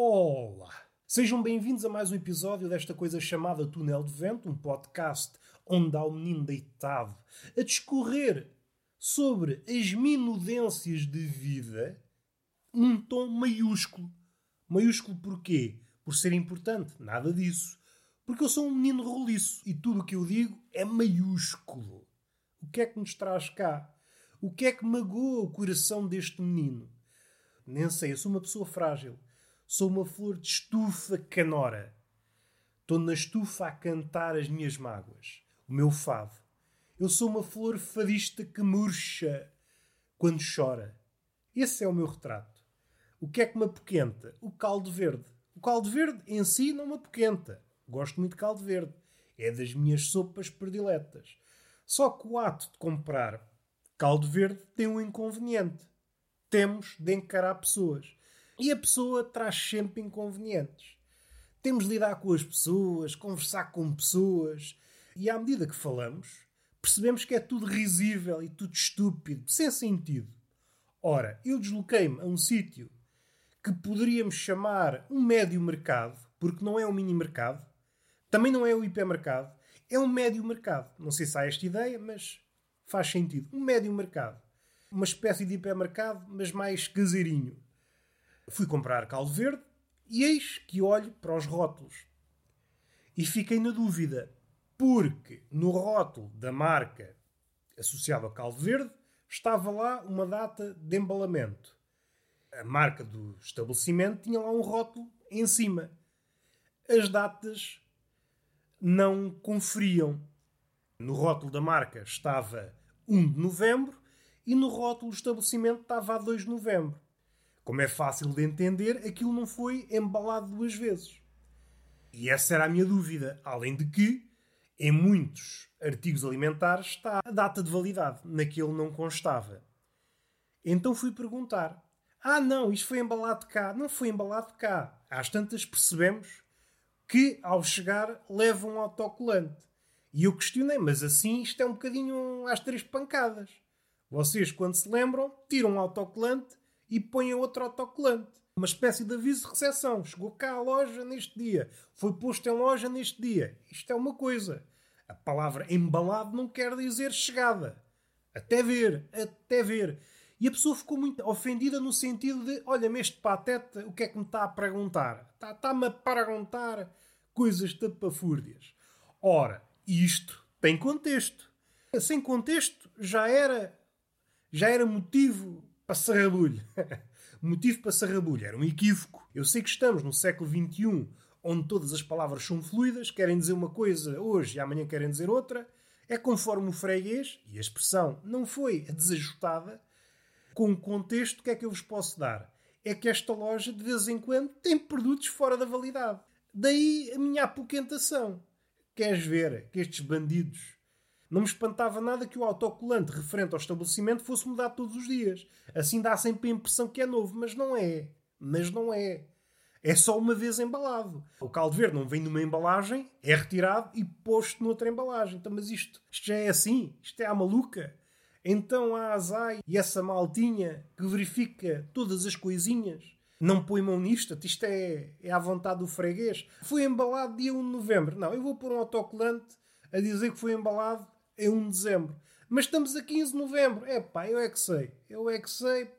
Olá! Sejam bem-vindos a mais um episódio desta coisa chamada Túnel de Vento, um podcast onde há um menino deitado a discorrer sobre as minudências de vida num tom maiúsculo. Maiúsculo porquê? Por ser importante? Nada disso. Porque eu sou um menino roliço e tudo o que eu digo é maiúsculo. O que é que nos traz cá? O que é que magoa o coração deste menino? Nem sei, eu sou uma pessoa frágil. Sou uma flor de estufa canora. Estou na estufa a cantar as minhas mágoas, o meu fado. Eu sou uma flor fadista que murcha quando chora. Esse é o meu retrato. O que é que me apoquenta? O caldo verde. O caldo verde em si não me apoquenta. Gosto muito de caldo verde. É das minhas sopas prediletas. Só que o ato de comprar caldo verde tem um inconveniente. Temos de encarar pessoas. E a pessoa traz sempre inconvenientes. Temos de lidar com as pessoas, conversar com pessoas, e à medida que falamos, percebemos que é tudo risível e tudo estúpido, sem sentido. Ora, eu desloquei-me a um sítio que poderíamos chamar um médio mercado, porque não é um mini mercado, também não é o hipermercado, é um médio mercado. Não sei se há esta ideia, mas faz sentido. Um médio mercado. Uma espécie de hipermercado, mas mais caseirinho. Fui comprar caldo verde e eis que olho para os rótulos. E fiquei na dúvida, porque no rótulo da marca associada ao caldo verde estava lá uma data de embalamento. A marca do estabelecimento tinha lá um rótulo em cima. As datas não conferiam. No rótulo da marca estava 1 de novembro e no rótulo do estabelecimento estava a 2 de novembro. Como é fácil de entender, aquilo não foi embalado duas vezes. E essa era a minha dúvida. Além de que, em muitos artigos alimentares está a data de validade, naquele não constava. Então fui perguntar: Ah, não, isto foi embalado cá. Não foi embalado cá. Às tantas percebemos que, ao chegar, leva um autocolante. E eu questionei, mas assim isto é um bocadinho às três pancadas. Vocês, quando se lembram, tiram um autocolante e põem outro autocolante. Uma espécie de aviso de recepção. Chegou cá à loja neste dia. Foi posto em loja neste dia. Isto é uma coisa. A palavra embalado não quer dizer chegada. Até ver, até ver. E a pessoa ficou muito ofendida no sentido de: olha-me este pateta, o que é que me está a perguntar? Está-me a perguntar coisas tapafúrdias. Ora, isto tem contexto. Sem contexto já era já era motivo para sarrabulho. motivo para sarrabulho. Era um equívoco. Eu sei que estamos no século XXI, onde todas as palavras são fluidas, querem dizer uma coisa hoje e amanhã querem dizer outra. É conforme o freguês, e a expressão não foi desajustada, com o contexto, o que é que eu vos posso dar? É que esta loja, de vez em quando, tem produtos fora da validade. Daí a minha apoquentação. Queres ver que estes bandidos não me espantava nada que o autocolante referente ao estabelecimento fosse mudado todos os dias. Assim dá sempre a impressão que é novo, mas não é. Mas não é. É só uma vez embalado. O caldo verde não vem numa embalagem, é retirado e posto noutra embalagem. Então, mas isto, isto já é assim? Isto é a maluca? Então a Azai e essa maltinha que verifica todas as coisinhas não põe mão nisto, isto é, é à vontade do freguês. Foi embalado dia 1 de novembro. Não, eu vou pôr um autocolante a dizer que foi embalado em 1 de dezembro. Mas estamos a 15 de novembro. É pá, eu é que sei. Eu é que sei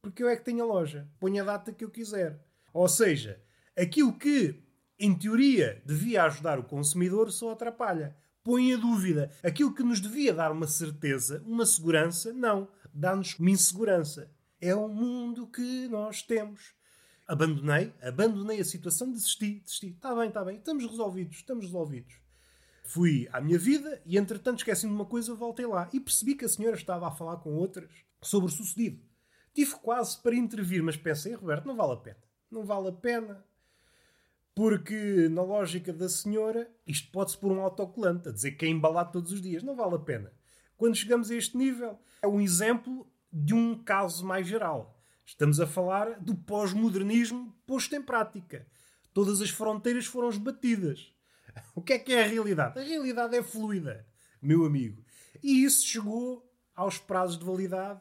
porque eu é que tenho a loja. Ponho a data que eu quiser. Ou seja, aquilo que, em teoria, devia ajudar o consumidor só atrapalha. Põe a dúvida. Aquilo que nos devia dar uma certeza, uma segurança, não. Dá-nos uma insegurança. É o mundo que nós temos. Abandonei, abandonei a situação, desisti, desisti. Está bem, está bem, estamos resolvidos, estamos resolvidos. Fui à minha vida e, entretanto, esqueci-me de uma coisa, voltei lá e percebi que a senhora estava a falar com outras sobre o sucedido. Tive quase para intervir, mas pensei, Roberto, não vale a pena. Não vale a pena. Porque, na lógica da senhora, isto pode-se pôr um autocolante, a dizer que é embalado todos os dias. Não vale a pena. Quando chegamos a este nível, é um exemplo de um caso mais geral. Estamos a falar do pós-modernismo posto em prática. Todas as fronteiras foram esbatidas. O que é que é a realidade? A realidade é fluida, meu amigo. E isso chegou aos prazos de validade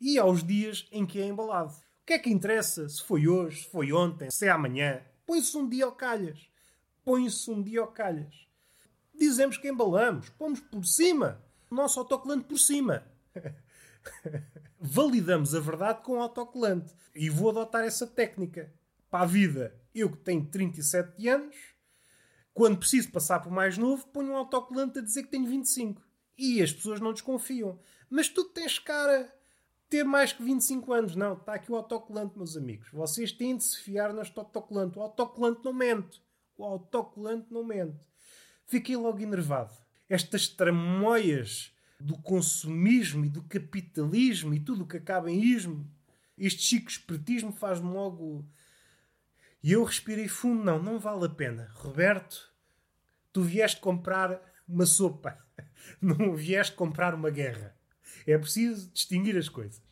e aos dias em que é embalado. O que é que interessa se foi hoje, se foi ontem, se é amanhã? Põe-se um dia ao calhas. Põe-se um dia ao calhas. Dizemos que embalamos, pomos por cima. O nosso autocolante por cima. Validamos a verdade com o autocolante. E vou adotar essa técnica. Para a vida, eu que tenho 37 anos, quando preciso passar por mais novo, ponho um autocolante a dizer que tenho 25. E as pessoas não desconfiam. Mas tu tens cara ter mais que 25 anos. Não, está aqui o autocolante, meus amigos. Vocês têm de se fiar neste autocolante. O autocolante não mente. O autocolante não mente. Fiquei logo enervado. Estas tramóias do consumismo e do capitalismo e tudo o que acaba em ismo, este chico espertismo faz-me logo. E eu respirei fundo. Não, não vale a pena. Roberto, tu vieste comprar uma sopa. Não vieste comprar uma guerra. É preciso distinguir as coisas.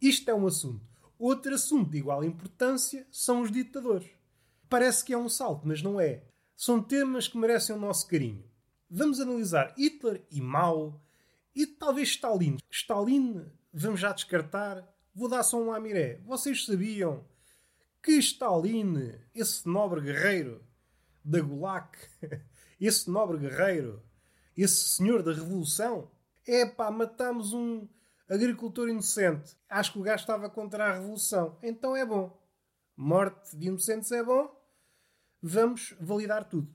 Isto é um assunto. Outro assunto de igual importância são os ditadores. Parece que é um salto, mas não é. São temas que merecem o nosso carinho. Vamos analisar Hitler e Mao e talvez Stalin. Stalin, vamos já descartar. Vou dar só um amiré. Vocês sabiam que Stalin, esse nobre guerreiro da Gulag, esse nobre guerreiro, esse senhor da revolução, é pá, matamos um agricultor inocente. Acho que o gajo estava contra a revolução. Então é bom. Morte de inocentes é bom. Vamos validar tudo.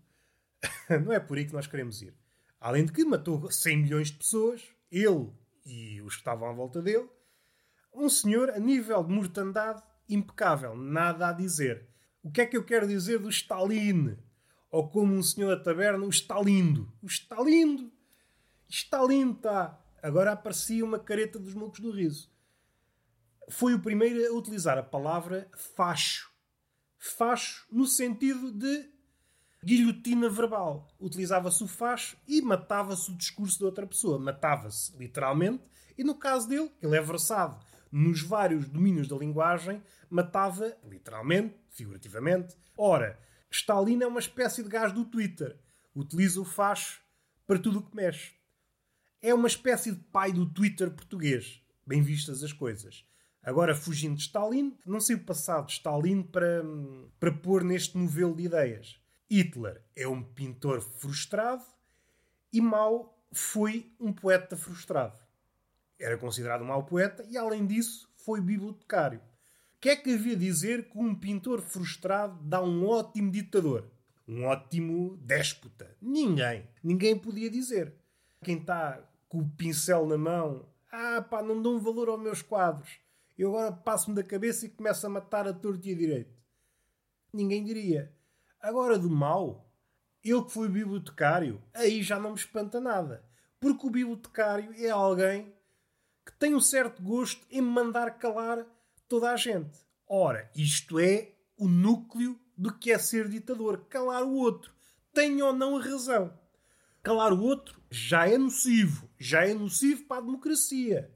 Não é por aí que nós queremos ir. Além de que matou 100 milhões de pessoas, ele e os que estavam à volta dele. Um senhor, a nível de mortandade, impecável. Nada a dizer. O que é que eu quero dizer do Stalin? Ou como um senhor da taberna, o Stalindo. O Stalindo. Stalin está Agora aparecia uma careta dos mocos do riso. Foi o primeiro a utilizar a palavra facho. Facho no sentido de guilhotina verbal. Utilizava-se o facho e matava-se o discurso de outra pessoa. Matava-se, literalmente, e no caso dele, ele é versado nos vários domínios da linguagem, matava, literalmente, figurativamente. Ora, Stalin é uma espécie de gás do Twitter. Utiliza o facho para tudo o que mexe. É uma espécie de pai do Twitter português. Bem vistas as coisas. Agora, fugindo de Stalin, não sei o passado de Stalin para, para pôr neste novelo de ideias. Hitler é um pintor frustrado e Mao foi um poeta frustrado. Era considerado um mau poeta e, além disso, foi bibliotecário. O que é que havia a dizer que um pintor frustrado dá um ótimo ditador? Um ótimo déspota? Ninguém. Ninguém podia dizer. Quem está com o pincel na mão. Ah, pá, não dão valor aos meus quadros. Eu agora passo-me da cabeça e começo a matar a torto e a direito. Ninguém diria. Agora, do mal, ele que foi bibliotecário, aí já não me espanta nada. Porque o bibliotecário é alguém que tem um certo gosto em mandar calar toda a gente. Ora, isto é o núcleo do que é ser ditador. Calar o outro. Tenha ou não a razão. Calar o outro já é nocivo. Já é nocivo para a democracia.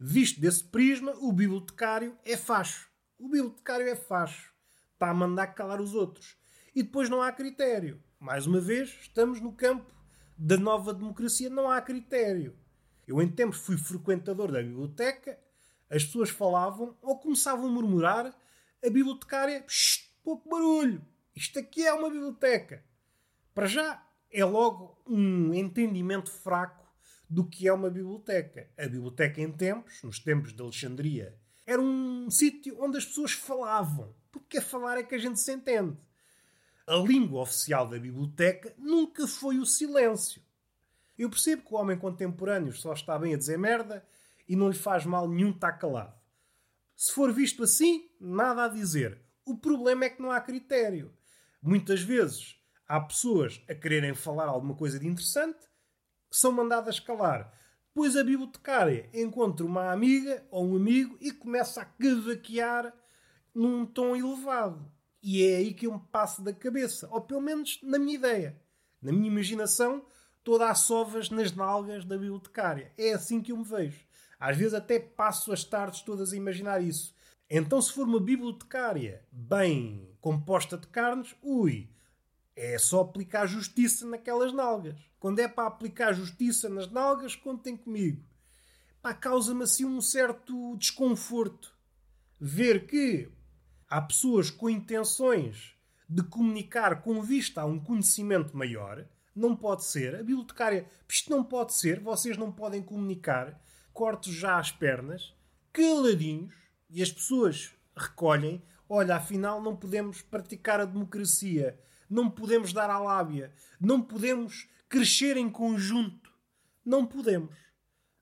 Visto desse prisma, o bibliotecário é facho. O bibliotecário é facho. Está a mandar calar os outros. E depois não há critério. Mais uma vez, estamos no campo da nova democracia. Não há critério. Eu, em tempos, fui frequentador da biblioteca. As pessoas falavam ou começavam a murmurar. A bibliotecária, pouco barulho. Isto aqui é uma biblioteca. Para já, é logo um entendimento fraco do que é uma biblioteca. A biblioteca em tempos, nos tempos de Alexandria, era um sítio onde as pessoas falavam. Porque a falar é que a gente se entende. A língua oficial da biblioteca nunca foi o silêncio. Eu percebo que o homem contemporâneo só está bem a dizer merda e não lhe faz mal nenhum estar calado. Se for visto assim, nada a dizer. O problema é que não há critério. Muitas vezes há pessoas a quererem falar alguma coisa de interessante, são mandadas calar. Depois a bibliotecária encontra uma amiga ou um amigo e começa a cavaquear num tom elevado. E é aí que eu me passo da cabeça. Ou pelo menos na minha ideia. Na minha imaginação, toda a sovas nas nalgas da bibliotecária. É assim que eu me vejo. Às vezes até passo as tardes todas a imaginar isso. Então, se for uma bibliotecária bem composta de carnes, ui, é só aplicar justiça naquelas nalgas. Quando é para aplicar justiça nas nalgas, contem comigo. Pá, causa-me assim um certo desconforto. ver que há pessoas com intenções de comunicar com vista a um conhecimento maior, não pode ser. A bibliotecária, isto não pode ser, vocês não podem comunicar, cortos já as pernas, caladinhos, e as pessoas recolhem. Olha, afinal não podemos praticar a democracia, não podemos dar à lábia, não podemos crescer em conjunto. Não podemos.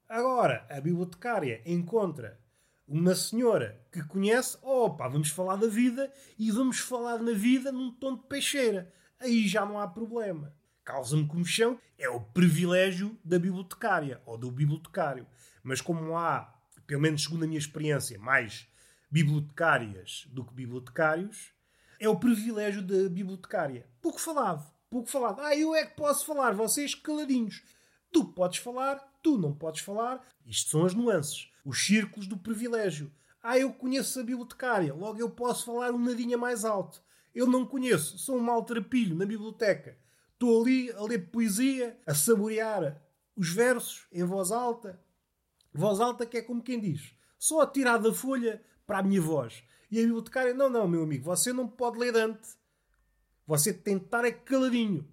Agora, a bibliotecária encontra uma senhora que conhece, opa, vamos falar da vida e vamos falar na vida num tom de peixeira. Aí já não há problema. Causa-me comichão, é o privilégio da bibliotecária ou do bibliotecário. Mas como há, pelo menos segundo a minha experiência, mais bibliotecárias do que bibliotecários, é o privilégio da bibliotecária. Pouco falado, pouco falado. Ah, eu é que posso falar, vocês caladinhos. Tu podes falar, tu não podes falar. Isto são as nuances, os círculos do privilégio. Ah, eu conheço a bibliotecária, logo eu posso falar um nadinha mais alto. Eu não conheço, sou um maltrapilho na biblioteca. Estou ali a ler poesia, a saborear os versos em voz alta. Voz alta que é como quem diz, só a tirar da folha para a minha voz. E a bibliotecária, não, não, meu amigo, você não pode ler Dante. Você tem de estar é caladinho.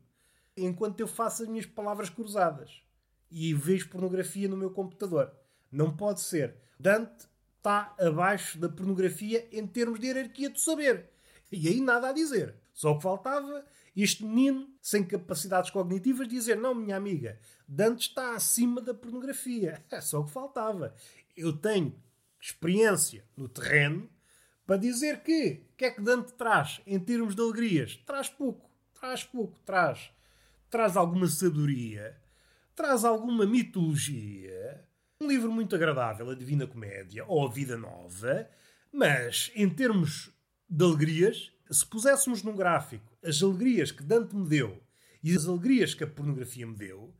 Enquanto eu faço as minhas palavras cruzadas. E vejo pornografia no meu computador. Não pode ser. Dante está abaixo da pornografia em termos de hierarquia do saber. E aí nada a dizer. Só que faltava este menino, sem capacidades cognitivas, dizer: Não, minha amiga, Dante está acima da pornografia. É só o que faltava. Eu tenho experiência no terreno para dizer que o que é que Dante traz em termos de alegrias? Traz pouco, traz pouco, traz, traz alguma sabedoria, traz alguma mitologia, um livro muito agradável, A Divina Comédia ou A Vida Nova, mas em termos de alegrias, se puséssemos num gráfico as alegrias que Dante me deu e as alegrias que a pornografia me deu,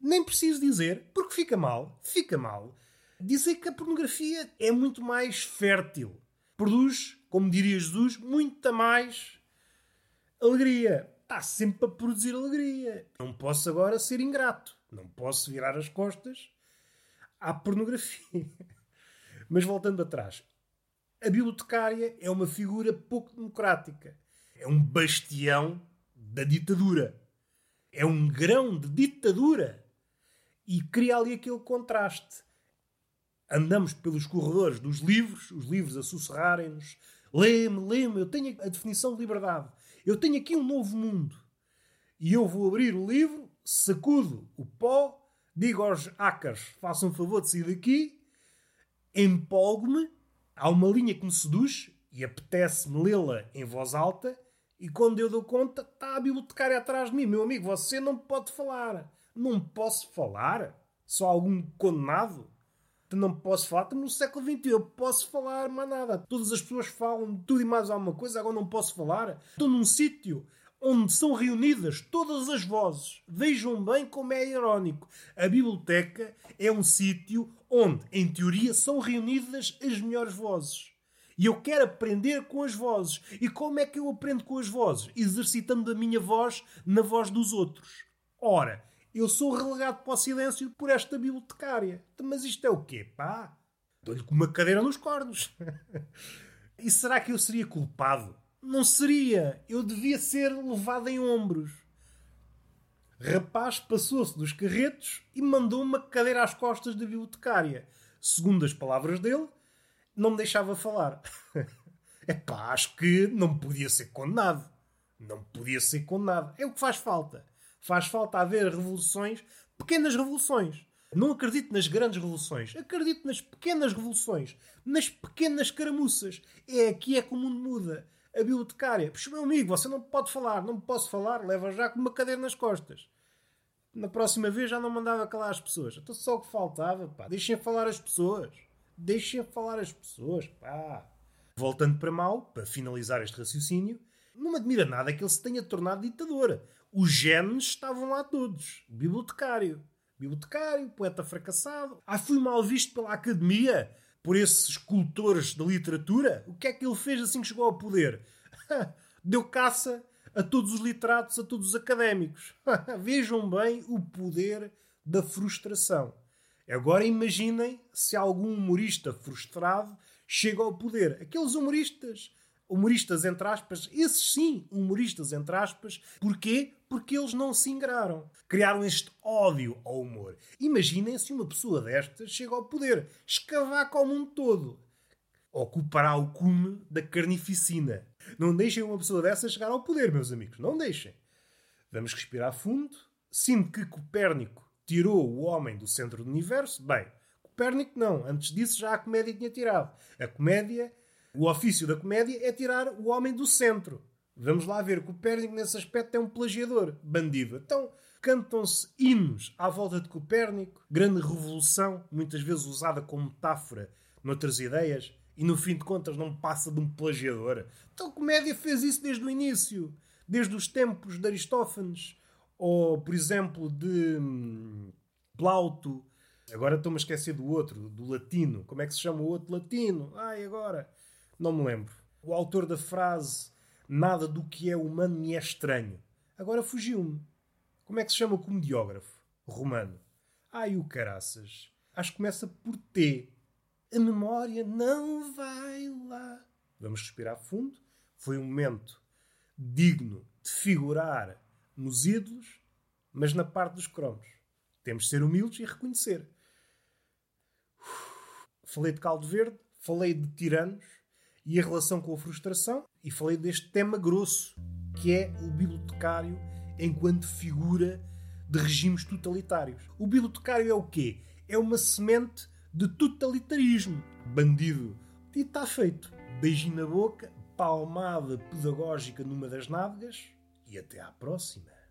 nem preciso dizer, porque fica mal, fica mal, dizer que a pornografia é muito mais fértil produz, como diria Jesus, muita mais alegria. Está sempre a produzir alegria. Não posso agora ser ingrato. Não posso virar as costas à pornografia. Mas voltando atrás, a bibliotecária é uma figura pouco democrática. É um bastião da ditadura. É um grão de ditadura. E cria ali aquele contraste andamos pelos corredores dos livros, os livros a sussurrarem-nos: lê-me, lê-me, eu tenho a definição de liberdade. Eu tenho aqui um novo mundo. E eu vou abrir o livro, sacudo o pó, digo aos hackers: façam um favor de sair daqui, empolgo-me, há uma linha que me seduz e apetece-me lê-la em voz alta. E quando eu dou conta, está a bibliotecária atrás de mim. Meu amigo, você não pode falar. Não posso falar? Só algum condenado? não posso falar. Estamos no século XXI, eu posso falar mais nada. Todas as pessoas falam tudo e mais alguma coisa, agora não posso falar. Estou num sítio onde são reunidas todas as vozes. Vejam bem como é irónico. A biblioteca é um sítio onde, em teoria, são reunidas as melhores vozes. E eu quero aprender com as vozes. E como é que eu aprendo com as vozes? Exercitando a minha voz na voz dos outros. Ora, eu sou relegado para o silêncio por esta bibliotecária. Mas isto é o quê, pá? Dou-lhe com uma cadeira nos cornos. e será que eu seria culpado? Não seria. Eu devia ser levado em ombros. Rapaz passou-se dos carretos e mandou uma cadeira às costas da bibliotecária. Segundo as palavras dele, não me deixava falar. É pá, acho que não podia ser condenado. Não podia ser condenado. É o que faz falta. Faz falta haver revoluções, pequenas revoluções. Não acredito nas grandes revoluções. Acredito nas pequenas revoluções. Nas pequenas caramuças. É aqui é que o mundo muda. A bibliotecária. Puxa, meu amigo, você não pode falar. Não posso falar. Leva já com uma cadeira nas costas. Na próxima vez já não mandava calar as pessoas. Então só o que faltava, pá. Deixem falar as pessoas. Deixem falar as pessoas, pá. Voltando para mal, para finalizar este raciocínio, não me admira nada que ele se tenha tornado ditador os genes estavam lá todos. Bibliotecário. Bibliotecário, poeta fracassado. Ah, fui mal visto pela academia, por esses escultores da literatura. O que é que ele fez assim que chegou ao poder? Deu caça a todos os literatos, a todos os académicos. Vejam bem o poder da frustração. Agora imaginem se algum humorista frustrado chega ao poder. Aqueles humoristas, humoristas entre aspas, esses sim, humoristas entre aspas, porquê? Porque eles não se ingraram. Criaram este ódio ao humor. Imaginem se uma pessoa destas chega ao poder, escavaca ao mundo todo. Ocupará o cume da carnificina. Não deixem uma pessoa dessas chegar ao poder, meus amigos. Não deixem. Vamos respirar fundo. Sinto que Copérnico tirou o homem do centro do universo. Bem, Copérnico não. Antes disso já a comédia tinha tirado. A comédia, o ofício da comédia é tirar o homem do centro. Vamos lá ver. Copérnico nesse aspecto é um plagiador, bandido. Então cantam-se hinos à volta de Copérnico, grande revolução, muitas vezes usada como metáfora noutras ideias, e no fim de contas não passa de um plagiador. Então a comédia fez isso desde o início, desde os tempos de Aristófanes, ou por exemplo de hum, Plauto, Agora estou-me a esquecer do outro, do latino. Como é que se chama o outro latino? Ai, agora. Não me lembro. O autor da frase Nada do que é humano me é estranho. Agora fugiu-me. Como é que se chama o comediógrafo romano? Ai, o caraças. Acho que começa por T. A memória não vai lá. Vamos respirar fundo. Foi um momento digno de figurar nos ídolos, mas na parte dos cromos. Temos de ser humildes e reconhecer. Falei de caldo verde, falei de tiranos e a relação com a frustração e falei deste tema grosso que é o bibliotecário enquanto figura de regimes totalitários. O bibliotecário é o quê? É uma semente de totalitarismo. Bandido. E está feito. Beijinho na boca, palmada pedagógica numa das nádegas e até à próxima.